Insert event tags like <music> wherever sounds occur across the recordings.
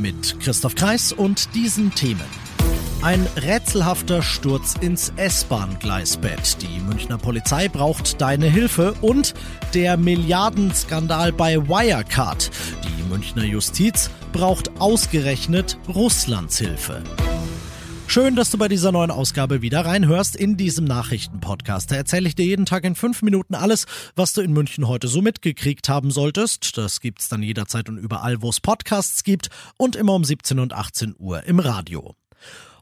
Mit Christoph Kreis und diesen Themen. Ein rätselhafter Sturz ins S-Bahn-Gleisbett. Die Münchner Polizei braucht deine Hilfe und der Milliardenskandal bei Wirecard. Die Münchner Justiz braucht ausgerechnet Russlands Hilfe. Schön, dass du bei dieser neuen Ausgabe wieder reinhörst in diesem Nachrichtenpodcast. Da erzähle ich dir jeden Tag in fünf Minuten alles, was du in München heute so mitgekriegt haben solltest. Das gibt's dann jederzeit und überall, wo es Podcasts gibt und immer um 17 und 18 Uhr im Radio.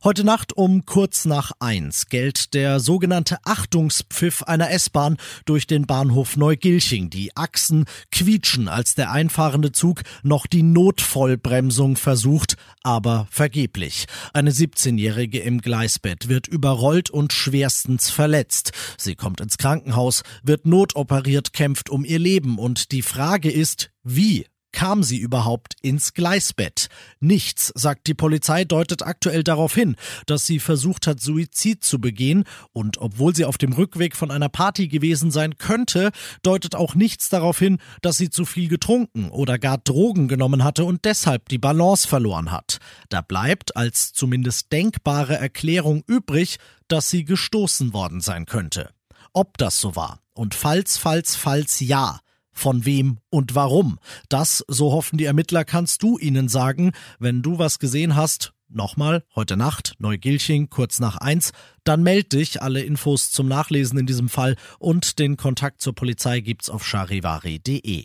Heute Nacht um kurz nach eins gellt der sogenannte Achtungspfiff einer S-Bahn durch den Bahnhof Neugilching. Die Achsen quietschen, als der einfahrende Zug noch die Notvollbremsung versucht, aber vergeblich. Eine 17-Jährige im Gleisbett wird überrollt und schwerstens verletzt. Sie kommt ins Krankenhaus, wird notoperiert, kämpft um ihr Leben und die Frage ist, wie kam sie überhaupt ins Gleisbett? Nichts, sagt die Polizei, deutet aktuell darauf hin, dass sie versucht hat, Suizid zu begehen. Und obwohl sie auf dem Rückweg von einer Party gewesen sein könnte, deutet auch nichts darauf hin, dass sie zu viel getrunken oder gar Drogen genommen hatte und deshalb die Balance verloren hat. Da bleibt als zumindest denkbare Erklärung übrig, dass sie gestoßen worden sein könnte. Ob das so war und falls, falls, falls ja, von wem und warum. Das, so hoffen die Ermittler, kannst du ihnen sagen, wenn du was gesehen hast. Nochmal, heute Nacht, Neugilching, kurz nach eins. Dann meld dich. Alle Infos zum Nachlesen in diesem Fall und den Kontakt zur Polizei gibt's auf charivari.de.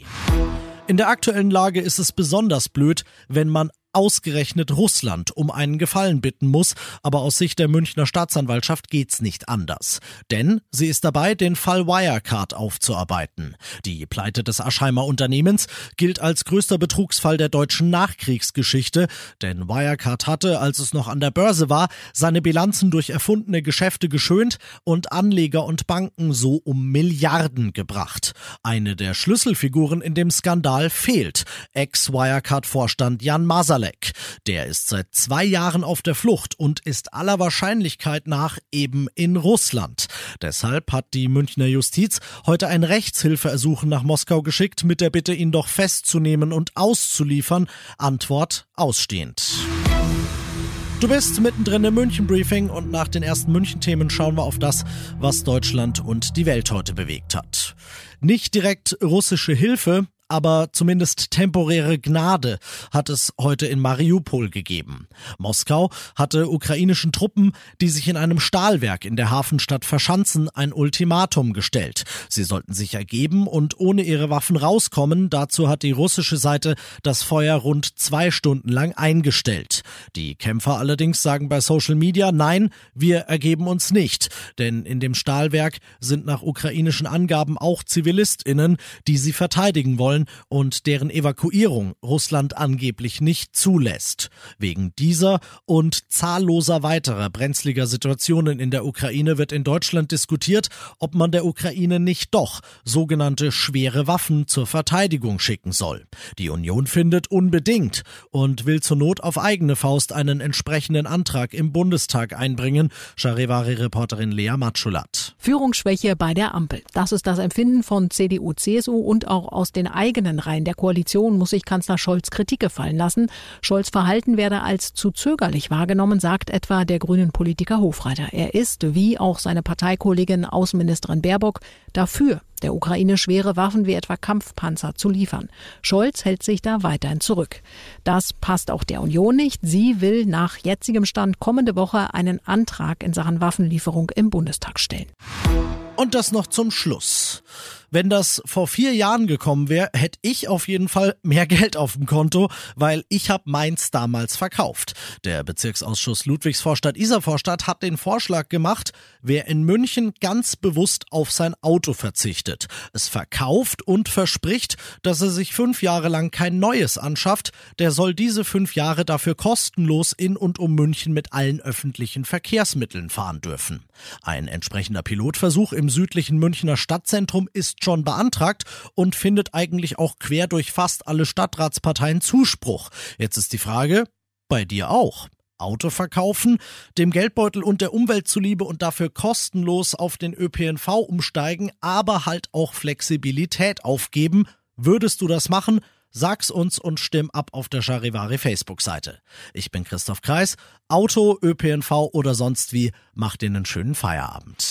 In der aktuellen Lage ist es besonders blöd, wenn man ausgerechnet Russland um einen Gefallen bitten muss, aber aus Sicht der Münchner Staatsanwaltschaft geht's nicht anders. Denn sie ist dabei, den Fall Wirecard aufzuarbeiten. Die Pleite des Aschheimer Unternehmens gilt als größter Betrugsfall der deutschen Nachkriegsgeschichte, denn Wirecard hatte, als es noch an der Börse war, seine Bilanzen durch erfundene Geschäfte geschönt und Anleger und Banken so um Milliarden gebracht. Eine der Schlüsselfiguren in dem Skandal fehlt. Ex-Wirecard-Vorstand Jan Masalek Malek. Der ist seit zwei Jahren auf der Flucht und ist aller Wahrscheinlichkeit nach eben in Russland. Deshalb hat die Münchner Justiz heute ein Rechtshilfeersuchen nach Moskau geschickt mit der Bitte, ihn doch festzunehmen und auszuliefern. Antwort ausstehend. Du bist mittendrin im München-Briefing und nach den ersten München-Themen schauen wir auf das, was Deutschland und die Welt heute bewegt hat. Nicht direkt russische Hilfe, aber zumindest temporäre Gnade hat es heute in Mariupol gegeben. Moskau hatte ukrainischen Truppen, die sich in einem Stahlwerk in der Hafenstadt verschanzen, ein Ultimatum gestellt. Sie sollten sich ergeben und ohne ihre Waffen rauskommen. Dazu hat die russische Seite das Feuer rund zwei Stunden lang eingestellt. Die Kämpfer allerdings sagen bei Social Media, nein, wir ergeben uns nicht. Denn in dem Stahlwerk sind nach ukrainischen Angaben auch ZivilistInnen, die sie verteidigen wollen und deren Evakuierung Russland angeblich nicht zulässt. Wegen dieser und zahlloser weiterer brenzliger Situationen in der Ukraine wird in Deutschland diskutiert, ob man der Ukraine nicht doch sogenannte schwere Waffen zur Verteidigung schicken soll. Die Union findet unbedingt und will zur Not auf eigene Faust einen entsprechenden Antrag im Bundestag einbringen, Charivari-Reporterin Lea Matschulat. Führungsschwäche bei der Ampel. Das ist das Empfinden von CDU, CSU und auch aus den eigenen eigenen Reihen der Koalition muss sich Kanzler Scholz Kritik gefallen lassen. Scholz Verhalten werde als zu zögerlich wahrgenommen, sagt etwa der grünen Politiker Hofreiter. Er ist, wie auch seine Parteikollegin Außenministerin Baerbock, dafür, der Ukraine schwere Waffen wie etwa Kampfpanzer zu liefern. Scholz hält sich da weiterhin zurück. Das passt auch der Union nicht. Sie will nach jetzigem Stand kommende Woche einen Antrag in Sachen Waffenlieferung im Bundestag stellen. Und das noch zum Schluss. Wenn das vor vier Jahren gekommen wäre, hätte ich auf jeden Fall mehr <laughs> Geld auf dem Konto, weil ich habe meins damals verkauft. Der Bezirksausschuss Ludwigsvorstadt-Isarvorstadt hat den Vorschlag gemacht, wer in München ganz bewusst auf sein Auto verzichtet, es verkauft und verspricht, dass er sich fünf Jahre lang kein neues anschafft, der soll diese fünf Jahre dafür kostenlos in und um München mit allen öffentlichen Verkehrsmitteln fahren dürfen. Ein entsprechender Pilotversuch im südlichen Münchner Stadtzentrum ist schon beantragt und findet eigentlich auch quer durch fast alle Stadtratsparteien Zuspruch. Jetzt ist die Frage, bei dir auch. Auto verkaufen, dem Geldbeutel und der Umwelt zuliebe und dafür kostenlos auf den ÖPNV umsteigen, aber halt auch Flexibilität aufgeben. Würdest du das machen? Sag's uns und stimm ab auf der Charivari Facebook-Seite. Ich bin Christoph Kreis. Auto, ÖPNV oder sonst wie, macht dir einen schönen Feierabend.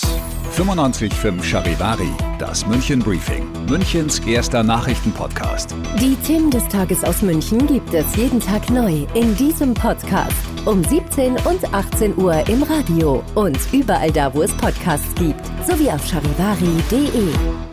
95.5 Charivari, das München Briefing, Münchens erster Nachrichtenpodcast. Die Themen des Tages aus München gibt es jeden Tag neu in diesem Podcast. Um 17 und 18 Uhr im Radio und überall da, wo es Podcasts gibt, sowie auf charivari.de.